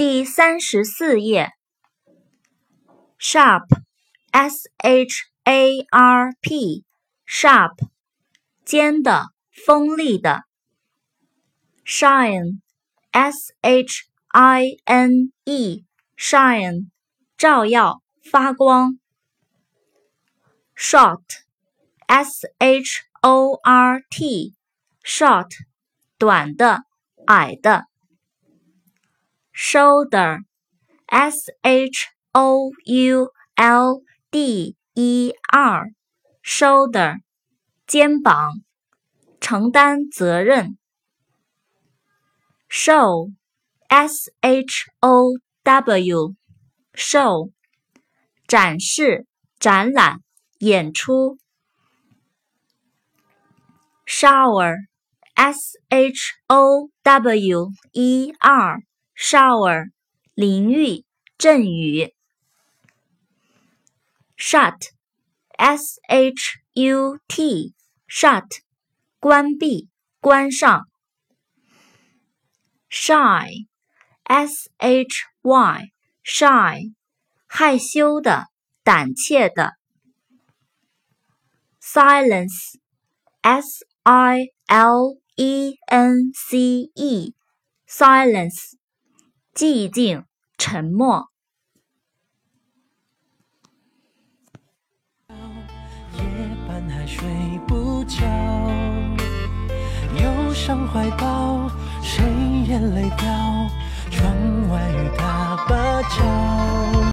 第三十四页。sharp，s h a r p，sharp，尖的，锋利的。shine，s h i n e，shine，照耀，发光。short，s h o r t，short，短的，矮的。shoulder，s h o u l d e r，shoulder，肩膀，承担责任。show，s h o w，show，展示、展览、演出。shower，s h o w e r。 shower，淋浴、阵雨。shut，s h u t，shut，关闭、关上。shy，s h y，shy，害羞的、胆怯的。silence，s i l e n c e，silence。寂静，沉默。夜半还睡不着，忧伤怀抱，谁眼泪掉？窗外雨打芭蕉。